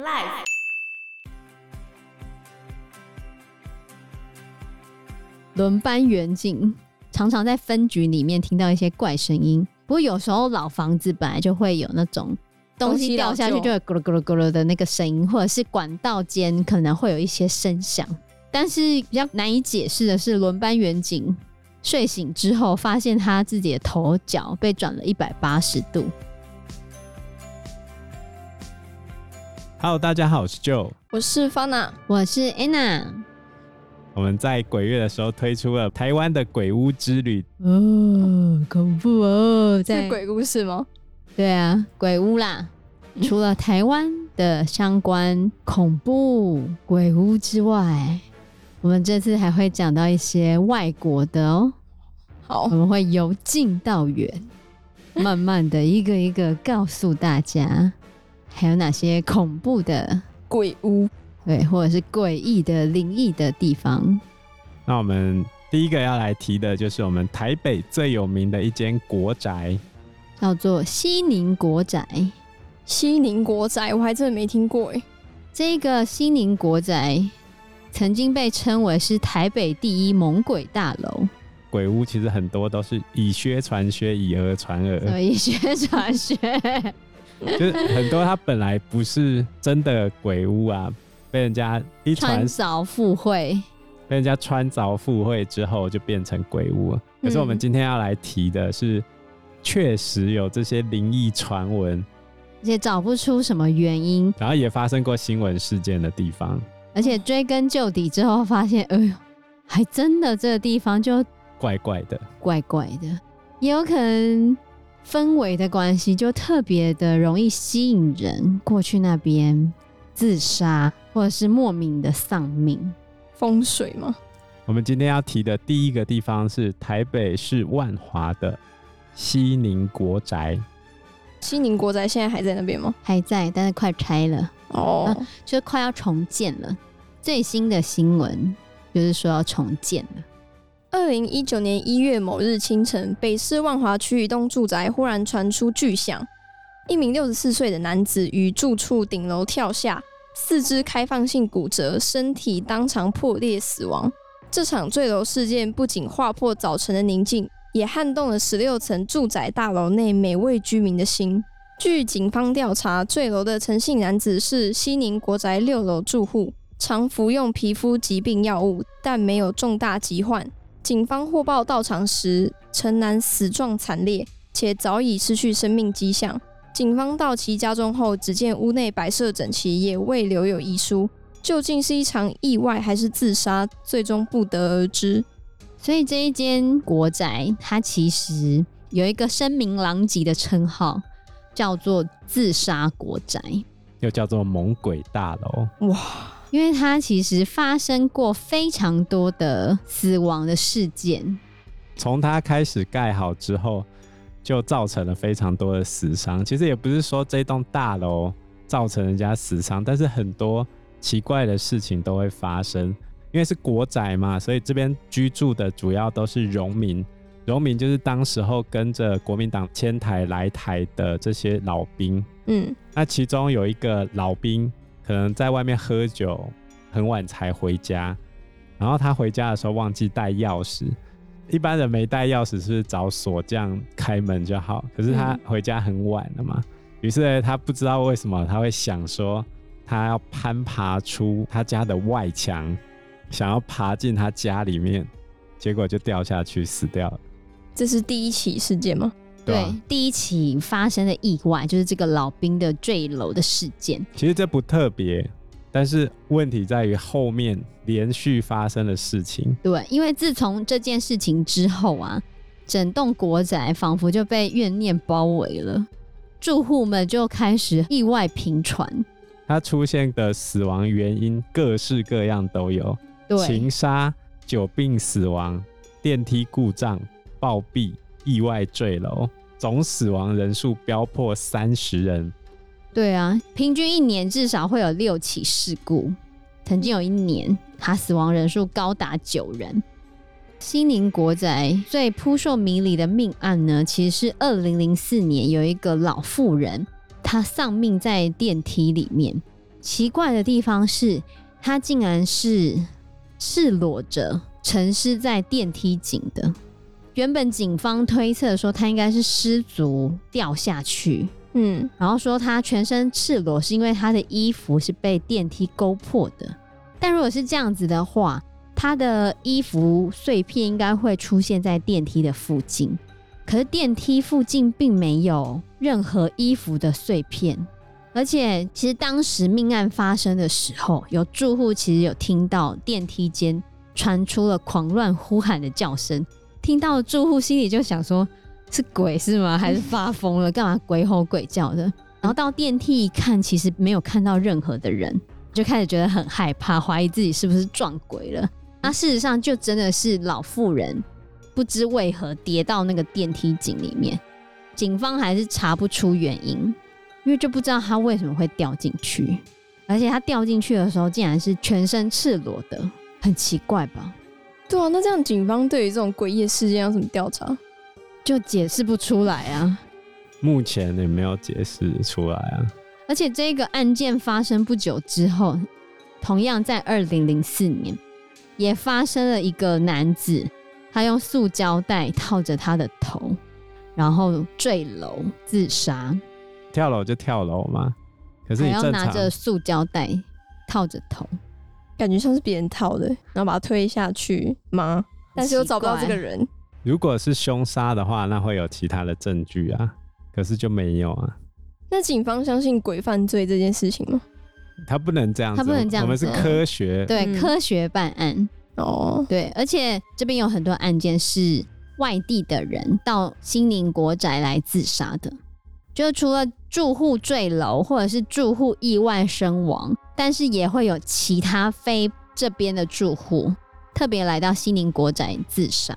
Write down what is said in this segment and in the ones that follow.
Life。轮班远景，常常在分局里面听到一些怪声音。不过有时候老房子本来就会有那种东西掉下去就会咕噜咕噜咕噜的那个声音，或者是管道间可能会有一些声响。但是比较难以解释的是，轮班远景睡醒之后，发现他自己的头脚被转了一百八十度。Hello，大家好，我是 Joe，我是 Fana，我是 Anna。我们在鬼月的时候推出了台湾的鬼屋之旅，哦，恐怖哦，在鬼故事吗？对啊，鬼屋啦。除了台湾的相关恐怖鬼屋之外，我们这次还会讲到一些外国的哦。好，我们会由近到远，慢慢的一个一个告诉大家。还有哪些恐怖的鬼屋？对，或者是诡异的灵异的地方？那我们第一个要来提的就是我们台北最有名的一间国宅，叫做西宁国宅。西宁国宅，我还真的没听过哎。这个西宁国宅曾经被称为是台北第一猛鬼大楼。鬼屋其实很多都是以靴传靴，以讹传讹。以靴传诃。就是很多，它本来不是真的鬼屋啊，被人家一穿凿附会，被人家穿凿附会之后就变成鬼屋了。可是我们今天要来提的是，确实有这些灵异传闻，而且找不出什么原因，然后也发生过新闻事件的地方，而且追根究底之后发现，哎呦，还真的这个地方就怪怪的，怪怪的，也有可能。氛围的关系就特别的容易吸引人过去那边自杀，或者是莫名的丧命。风水吗？我们今天要提的第一个地方是台北市万华的西宁国宅。西宁国宅现在还在那边吗？还在，但是快拆了哦，啊，就快要重建了。最新的新闻就是说要重建了。二零一九年一月某日清晨，北市万华区一栋住宅忽然传出巨响，一名六十四岁的男子于住处顶楼跳下，四肢开放性骨折，身体当场破裂死亡。这场坠楼事件不仅划破早晨的宁静，也撼动了十六层住宅大楼内每位居民的心。据警方调查，坠楼的陈姓男子是西宁国宅六楼住户，常服用皮肤疾病药物，但没有重大疾患。警方获报到场时，陈男死状惨烈，且早已失去生命迹象。警方到其家中后，只见屋内摆设整齐，也未留有遗书。究竟是一场意外还是自杀，最终不得而知。所以这一间国宅，它其实有一个声名狼藉的称号，叫做“自杀国宅”，又叫做“猛鬼大楼”。哇！因为它其实发生过非常多的死亡的事件，从它开始盖好之后，就造成了非常多的死伤。其实也不是说这栋大楼造成人家死伤，但是很多奇怪的事情都会发生。因为是国宅嘛，所以这边居住的主要都是农民。农民就是当时候跟着国民党迁台来台的这些老兵。嗯，那其中有一个老兵。可能在外面喝酒，很晚才回家，然后他回家的时候忘记带钥匙。一般人没带钥匙，是是找锁匠开门就好？可是他回家很晚了嘛，于、嗯、是他不知道为什么他会想说，他要攀爬出他家的外墙，想要爬进他家里面，结果就掉下去死掉了。这是第一起事件吗？对，对，第一起发生的意外就是这个老兵的坠楼的事件。其实这不特别，但是问题在于后面连续发生的事情。对，因为自从这件事情之后啊，整栋国宅仿佛就被怨念包围了，住户们就开始意外频传。他出现的死亡原因各式各样都有，对，情杀、久病死亡、电梯故障、暴毙。意外坠楼，总死亡人数飙破三十人。对啊，平均一年至少会有六起事故。曾经有一年，他死亡人数高达九人。西宁国宅最扑朔迷离的命案呢，其实是二零零四年有一个老妇人，她丧命在电梯里面。奇怪的地方是，她竟然是赤裸着沉尸在电梯井的。原本警方推测说他应该是失足掉下去，嗯，然后说他全身赤裸是因为他的衣服是被电梯勾破的。但如果是这样子的话，他的衣服碎片应该会出现在电梯的附近，可是电梯附近并没有任何衣服的碎片。而且，其实当时命案发生的时候，有住户其实有听到电梯间传出了狂乱呼喊的叫声。听到住户心里就想说：“是鬼是吗？还是发疯了？干嘛鬼吼鬼叫的？”然后到电梯一看，其实没有看到任何的人，就开始觉得很害怕，怀疑自己是不是撞鬼了。那事实上就真的是老妇人不知为何跌到那个电梯井里面，警方还是查不出原因，因为就不知道她为什么会掉进去，而且她掉进去的时候竟然是全身赤裸的，很奇怪吧？对啊，那这样警方对于这种诡异事件要怎么调查？就解释不出来啊。目前也没有解释出来啊。而且这个案件发生不久之后，同样在二零零四年，也发生了一个男子，他用塑胶袋套着他的头，然后坠楼自杀。跳楼就跳楼嘛，可是你还要拿着塑胶袋套着头。感觉像是别人套的，然后把他推下去吗？但是又找不到这个人。如果是凶杀的话，那会有其他的证据啊，可是就没有啊。那警方相信鬼犯罪这件事情吗？他不能这样子，他不能这样子。我们是科学，对、嗯、科学办案哦。对，而且这边有很多案件是外地的人到新宁国宅来自杀的，就除了住户坠楼或者是住户意外身亡。但是也会有其他非这边的住户特别来到西宁国宅自杀，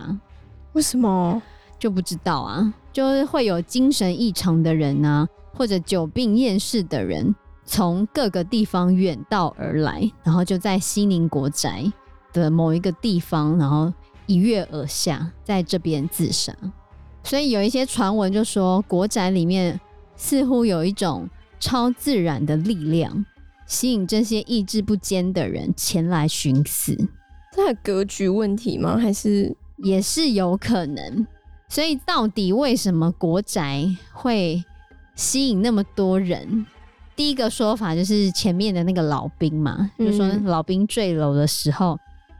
为什么就不知道啊？就是会有精神异常的人啊，或者久病厌世的人，从各个地方远道而来，然后就在西宁国宅的某一个地方，然后一跃而下，在这边自杀。所以有一些传闻就说，国宅里面似乎有一种超自然的力量。吸引这些意志不坚的人前来寻死，这是格局问题吗？还是也是有可能？所以到底为什么国宅会吸引那么多人？第一个说法就是前面的那个老兵嘛，嗯、就说老兵坠楼的时候，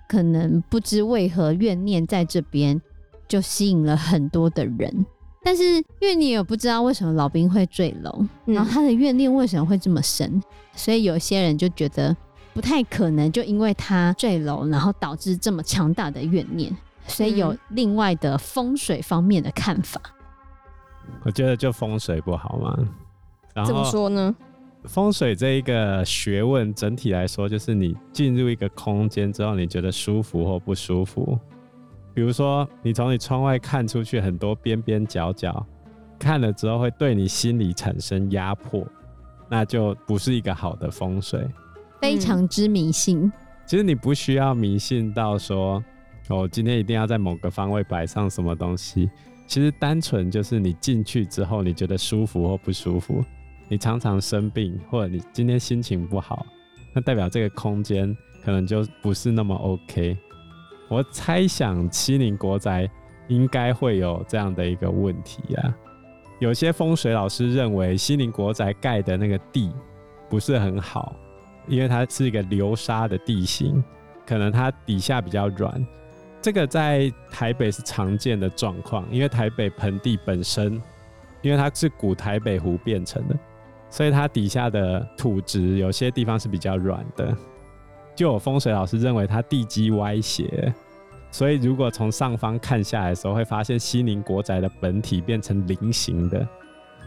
可能不知为何怨念在这边，就吸引了很多的人。但是因为你也不知道为什么老兵会坠楼，嗯、然后他的怨念为什么会这么深，所以有些人就觉得不太可能，就因为他坠楼，然后导致这么强大的怨念，所以有另外的风水方面的看法。我觉得就风水不好嘛。然后怎么说呢？风水这一个学问，整体来说就是你进入一个空间之后，你觉得舒服或不舒服。比如说，你从你窗外看出去很多边边角角，看了之后会对你心里产生压迫，那就不是一个好的风水。非常之迷信。其实你不需要迷信到说，哦，今天一定要在某个方位摆上什么东西。其实单纯就是你进去之后，你觉得舒服或不舒服。你常常生病，或者你今天心情不好，那代表这个空间可能就不是那么 OK。我猜想西宁国宅应该会有这样的一个问题啊。有些风水老师认为西宁国宅盖的那个地不是很好，因为它是一个流沙的地形，可能它底下比较软。这个在台北是常见的状况，因为台北盆地本身，因为它是古台北湖变成的，所以它底下的土质有些地方是比较软的。就有风水老师认为它地基歪斜，所以如果从上方看下来的时候，会发现西宁国宅的本体变成菱形的。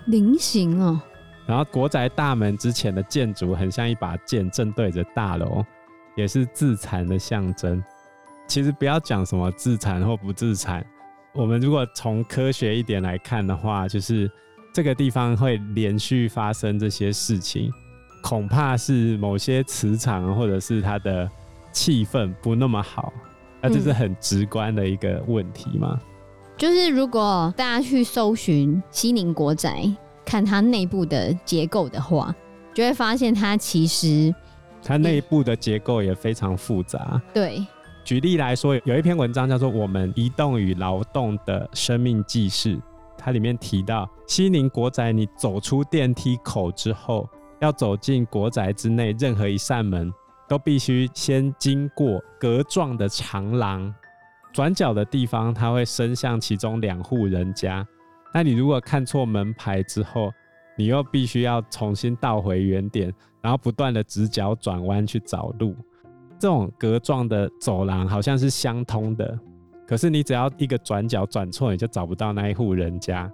菱形哦。然后国宅大门之前的建筑很像一把剑，正对着大楼，也是自残的象征。其实不要讲什么自残或不自残，我们如果从科学一点来看的话，就是这个地方会连续发生这些事情。恐怕是某些磁场，或者是它的气氛不那么好，那这是很直观的一个问题嘛。就是如果大家去搜寻西宁国宅，看它内部的结构的话，就会发现它其实它内部的结构也非常复杂。对，举例来说，有一篇文章叫做《我们移动与劳动的生命记事》，它里面提到，西宁国宅，你走出电梯口之后，要走进国宅之内，任何一扇门都必须先经过格状的长廊，转角的地方它会伸向其中两户人家。那你如果看错门牌之后，你又必须要重新倒回原点，然后不断的直角转弯去找路。这种格状的走廊好像是相通的，可是你只要一个转角转错，你就找不到那一户人家。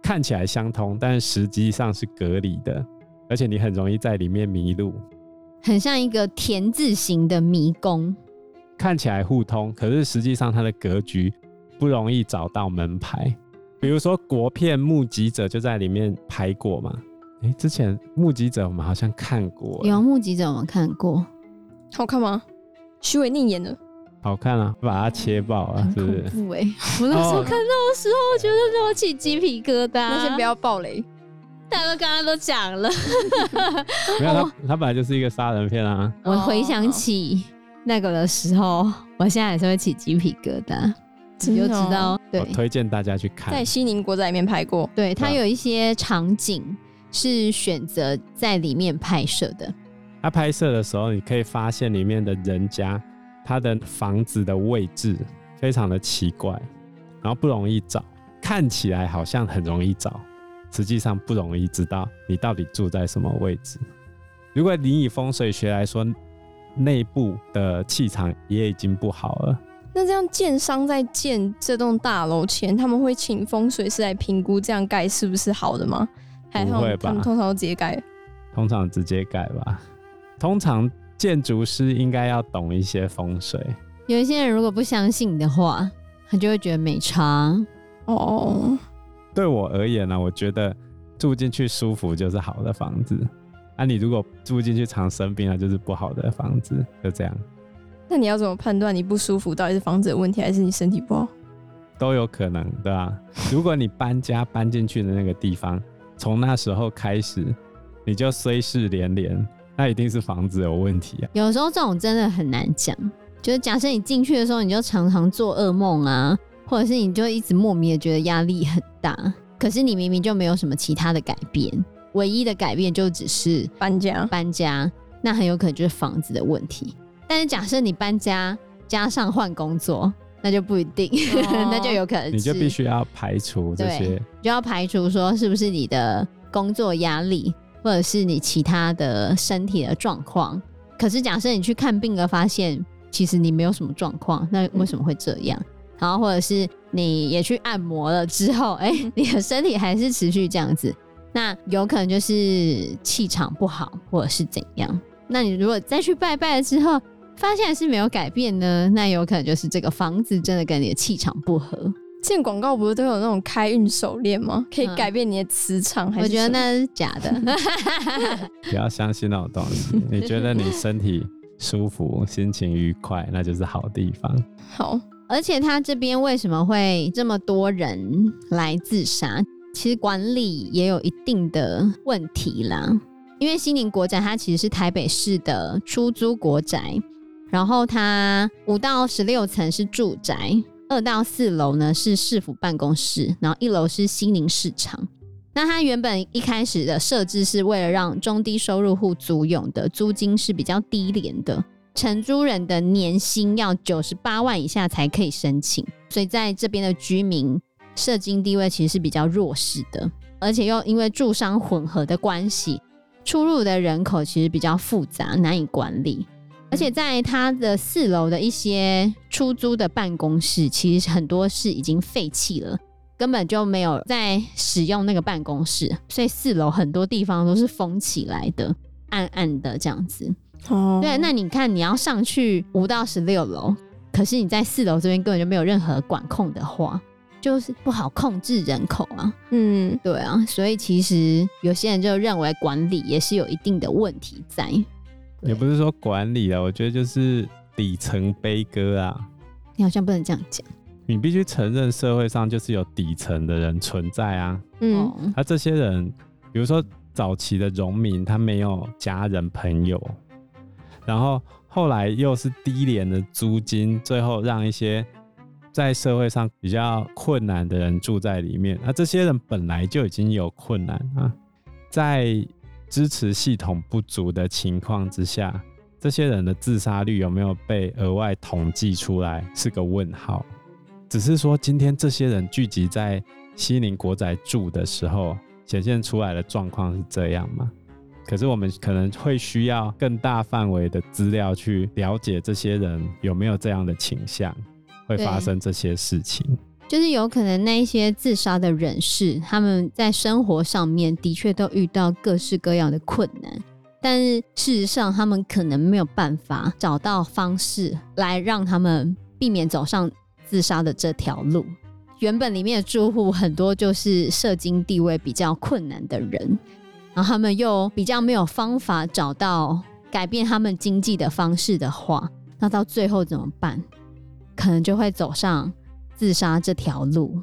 看起来相通，但实际上是隔离的，而且你很容易在里面迷路。很像一个田字形的迷宫，看起来互通，可是实际上它的格局不容易找到门牌。比如说国片《目击者》就在里面拍过嘛？哎、欸，之前《目击者》我们好像看过。有《目击者》我们看过，好看吗？徐伟宁演的，好看啊，把它切爆了，是不是？哎！我那时候看到的时候，我觉得让我起鸡皮疙瘩。那先不要爆雷，大哥刚刚都讲了。没有他，他本来就是一个杀人片啊。我回想起那个的时候，我现在还是会起鸡皮疙瘩。你就知道，对，我推荐大家去看，在西宁国仔里面拍过。对，它有一些场景是选择在里面拍摄的。他拍摄的时候，你可以发现里面的人家，他的房子的位置非常的奇怪，然后不容易找，看起来好像很容易找，实际上不容易知道你到底住在什么位置。如果你以风水学来说，内部的气场也已经不好了。那这样建商在建这栋大楼前，他们会请风水师来评估这样盖是不是好的吗？还不会吧？他们通常都直接盖，通常直接盖吧。通常建筑师应该要懂一些风水。有一些人如果不相信的话，他就会觉得没差。哦，对我而言呢，我觉得住进去舒服就是好的房子。啊，你如果住进去常生病，啊就是不好的房子。就这样。那你要怎么判断你不舒服到底是房子的问题，还是你身体不好？都有可能，对吧？如果你搬家搬进去的那个地方，从那时候开始你就衰事连连，那一定是房子有问题啊。有时候这种真的很难讲，就是假设你进去的时候，你就常常做噩梦啊，或者是你就一直莫名的觉得压力很大，可是你明明就没有什么其他的改变，唯一的改变就只是搬家，搬家，那很有可能就是房子的问题。但是假设你搬家加上换工作，那就不一定，哦、那就有可能你就必须要排除这些，就要排除说是不是你的工作压力，或者是你其他的身体的状况。可是假设你去看病了，发现其实你没有什么状况，那为什么会这样？嗯、然后或者是你也去按摩了之后，哎、欸，你的身体还是持续这样子，那有可能就是气场不好，或者是怎样？那你如果再去拜拜了之后，发现是没有改变呢，那有可能就是这个房子真的跟你的气场不合。现在广告不是都有那种开运手链吗？可以改变你的磁场？还是？我觉得那是假的，不要相信那种东西。你觉得你身体舒服、心情愉快，那就是好地方。好，而且他这边为什么会这么多人来自杀？其实管理也有一定的问题啦。因为西宁国宅它其实是台北市的出租国宅。然后它五到十六层是住宅，二到四楼呢是市府办公室，然后一楼是西宁市场。那它原本一开始的设置是为了让中低收入户租用的，租金是比较低廉的，承租人的年薪要九十八万以下才可以申请，所以在这边的居民社经地位其实是比较弱势的，而且又因为住商混合的关系，出入的人口其实比较复杂，难以管理。而且在它的四楼的一些出租的办公室，其实很多是已经废弃了，根本就没有在使用那个办公室，所以四楼很多地方都是封起来的，暗暗的这样子。哦，对，那你看你要上去五到十六楼，可是你在四楼这边根本就没有任何管控的话，就是不好控制人口啊。嗯，对啊，所以其实有些人就认为管理也是有一定的问题在。也不是说管理啊，我觉得就是底层悲歌啊。你好像不能这样讲。你必须承认社会上就是有底层的人存在啊。嗯，而、啊、这些人，比如说早期的农民，他没有家人朋友，然后后来又是低廉的租金，最后让一些在社会上比较困难的人住在里面。那这些人本来就已经有困难啊，在支持系统不足的情况之下，这些人的自杀率有没有被额外统计出来是个问号。只是说今天这些人聚集在西宁国宅住的时候。显现出来的状况是这样吗？可是我们可能会需要更大范围的资料去了解这些人有没有这样的倾向，会发生这些事情。就是有可能那一些自杀的人士，他们在生活上面的确都遇到各式各样的困难，但是事实上他们可能没有办法找到方式来让他们避免走上自杀的这条路。原本里面的住户很多就是社经地位比较困难的人，然后他们又比较没有方法找到改变他们经济的方式的话，那到最后怎么办？可能就会走上自杀这条路。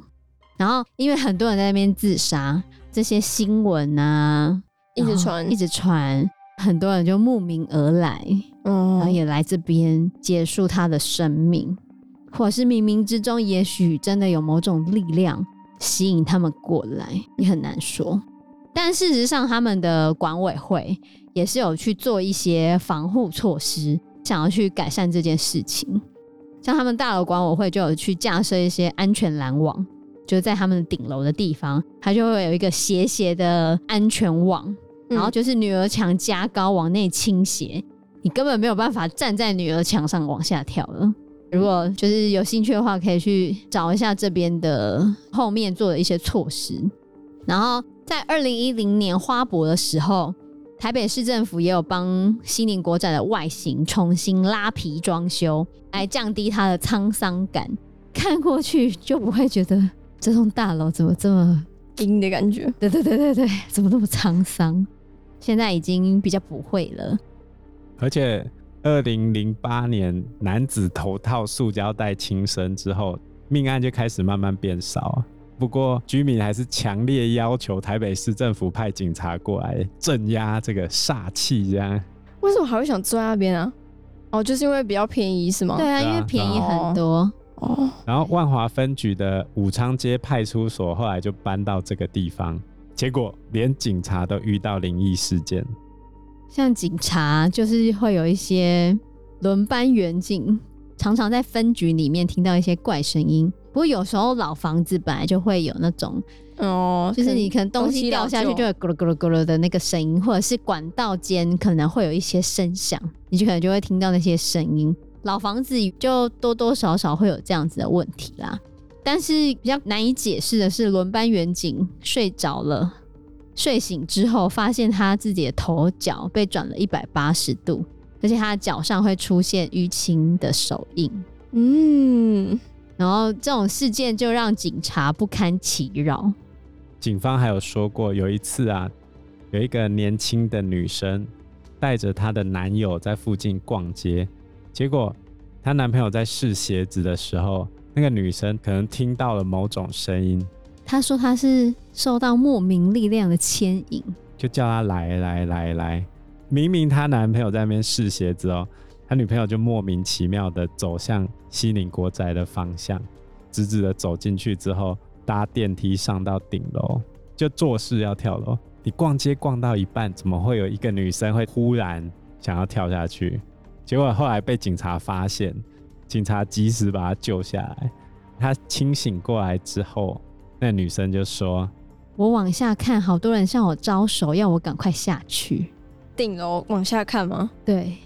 然后因为很多人在那边自杀，这些新闻啊一直传，一直传，很多人就慕名而来，嗯，然后也来这边结束他的生命。或是冥冥之中，也许真的有某种力量吸引他们过来，也很难说。但事实上，他们的管委会也是有去做一些防护措施，想要去改善这件事情。像他们大楼管委会就有去架设一些安全拦网，就是在他们顶楼的地方，它就会有一个斜斜的安全网，然后就是女儿墙加高往内倾斜，你根本没有办法站在女儿墙上往下跳了。如果就是有兴趣的话，可以去找一下这边的后面做的一些措施。然后在二零一零年花博的时候，台北市政府也有帮西宁国展的外形重新拉皮装修，来降低它的沧桑感。看过去就不会觉得这栋大楼怎么这么阴的感觉。对对对对对，怎么那么沧桑？现在已经比较不会了，而且。二零零八年男子头套塑胶袋轻生之后，命案就开始慢慢变少。不过居民还是强烈要求台北市政府派警察过来镇压这个煞气。这样为什么还会想住在那边啊？哦，就是因为比较便宜是吗？对啊，因为便宜很多哦。然后万华分局的武昌街派出所后来就搬到这个地方，结果连警察都遇到灵异事件。像警察就是会有一些轮班员警，常常在分局里面听到一些怪声音。不过有时候老房子本来就会有那种哦，就是你可能东西掉下去就会咕噜咕噜咕噜的那个声音，或者是管道间可能会有一些声响，你就可能就会听到那些声音。老房子就多多少少会有这样子的问题啦。但是比较难以解释的是，轮班员警睡着了。睡醒之后，发现他自己的头脚被转了一百八十度，而且他的脚上会出现淤青的手印。嗯，然后这种事件就让警察不堪其扰。警方还有说过，有一次啊，有一个年轻的女生带着她的男友在附近逛街，结果她男朋友在试鞋子的时候，那个女生可能听到了某种声音。她说她是受到莫名力量的牵引，就叫她来来来来。明明她男朋友在那边试鞋子哦，她女朋友就莫名其妙的走向西宁国宅的方向，直直的走进去之后，搭电梯上到顶楼，就做事要跳楼。你逛街逛到一半，怎么会有一个女生会忽然想要跳下去？结果后来被警察发现，警察及时把她救下来。她清醒过来之后。那女生就说：“我往下看，好多人向我招手，要我赶快下去。顶楼往下看吗？对。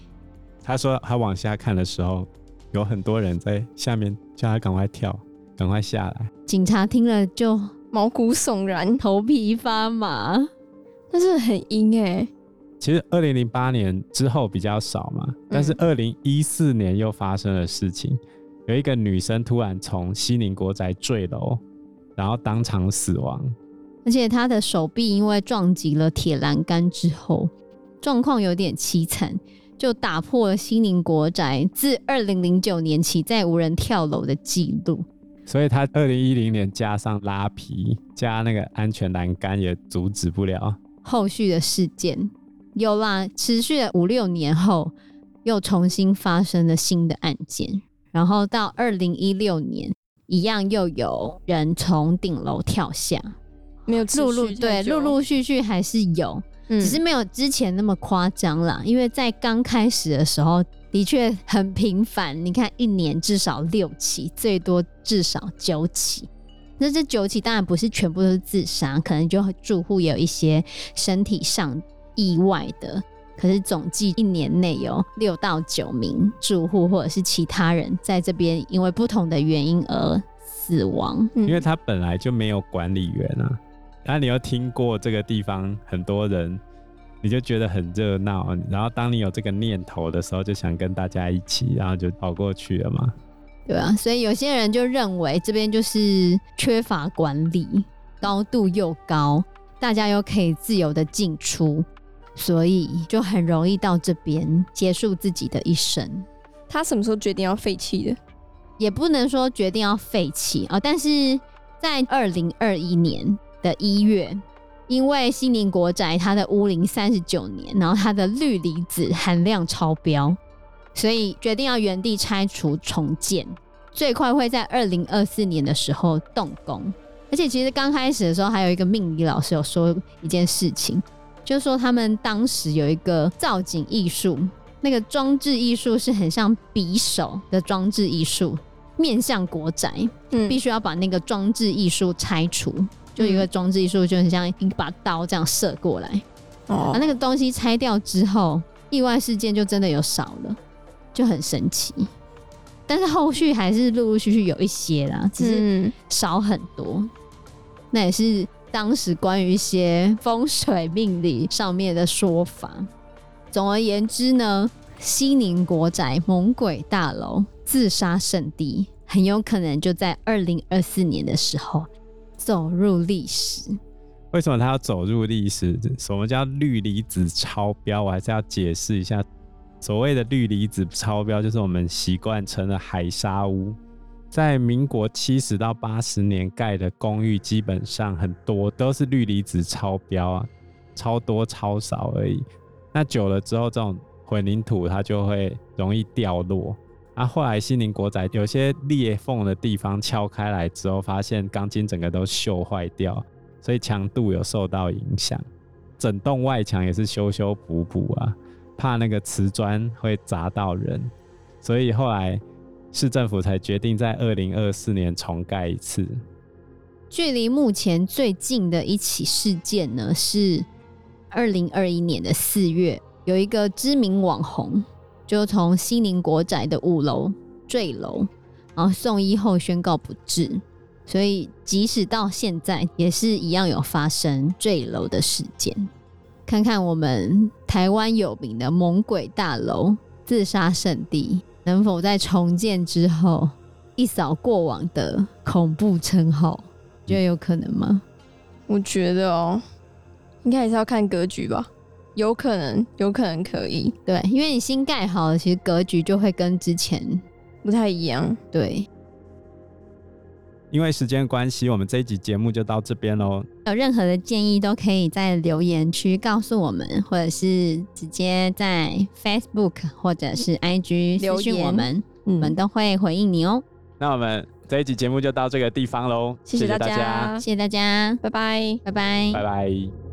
她说他往下看的时候，有很多人在下面叫他赶快跳，赶快下来。警察听了就毛骨悚然，头皮发麻。但是很阴哎。其实二零零八年之后比较少嘛，但是二零一四年又发生了事情，嗯、有一个女生突然从西宁国宅坠楼。”然后当场死亡，而且她的手臂因为撞击了铁栏杆之后，状况有点凄惨，就打破了西宁国宅自二零零九年起再无人跳楼的记录。所以他二零一零年加上拉皮加那个安全栏杆也阻止不了。后续的事件，有啦，持续了五六年后，又重新发生了新的案件，然后到二零一六年，一样又有人从顶楼跳下，没有陆陆对，陆陆续续还是有。只是没有之前那么夸张啦，因为在刚开始的时候的确很频繁。你看，一年至少六起，最多至少九起。那这九起当然不是全部都是自杀，可能就住户也有一些身体上意外的。可是总计一年内有六到九名住户或者是其他人在这边因为不同的原因而死亡。因为他本来就没有管理员啊。那、啊、你又听过这个地方很多人，你就觉得很热闹，然后当你有这个念头的时候，就想跟大家一起，然后就跑过去了嘛。对啊，所以有些人就认为这边就是缺乏管理，高度又高，大家又可以自由的进出，所以就很容易到这边结束自己的一生。他什么时候决定要废弃的？也不能说决定要废弃啊，但是在二零二一年。的一月，因为西宁国宅它的屋龄三十九年，然后它的氯离子含量超标，所以决定要原地拆除重建，最快会在二零二四年的时候动工。而且其实刚开始的时候，还有一个命理老师有说一件事情，就是说他们当时有一个造景艺术，那个装置艺术是很像匕首的装置艺术，面向国宅，嗯，必须要把那个装置艺术拆除。就一个装置艺术，就很像一把刀这样射过来。哦，那个东西拆掉之后，意外事件就真的有少了，就很神奇。但是后续还是陆陆续续有一些啦，只是少很多。那也是当时关于一些风水命理上面的说法。总而言之呢，西宁国宅猛鬼大楼自杀圣地，很有可能就在二零二四年的时候。走入历史？为什么它要走入历史？什么叫氯离子超标？我还是要解释一下。所谓的氯离子超标，就是我们习惯称的海砂屋。在民国七十到八十年盖的公寓，基本上很多都是氯离子超标啊，超多超少而已。那久了之后，这种混凝土它就会容易掉落。啊，后来西宁国宅有些裂缝的地方敲开来之后，发现钢筋整个都锈坏掉，所以强度有受到影响。整栋外墙也是修修补补啊，怕那个瓷砖会砸到人，所以后来市政府才决定在二零二四年重盖一次。距离目前最近的一起事件呢，是二零二一年的四月，有一个知名网红。就从西宁国宅的五楼坠楼，然后送医后宣告不治，所以即使到现在也是一样有发生坠楼的事件。看看我们台湾有名的猛鬼大楼自杀圣地，能否在重建之后一扫过往的恐怖称号？觉得有可能吗？我觉得哦，应该还是要看格局吧。有可能，有可能可以，对，因为你新盖好了，其实格局就会跟之前不太一样，对。因为时间关系，我们这一集节目就到这边喽。有任何的建议都可以在留言区告诉我们，或者是直接在 Facebook 或者是 IG 留言。我们，我们都会回应你哦。那我们这一集节目就到这个地方喽，谢谢大家，谢谢大家，拜拜，拜拜，拜拜。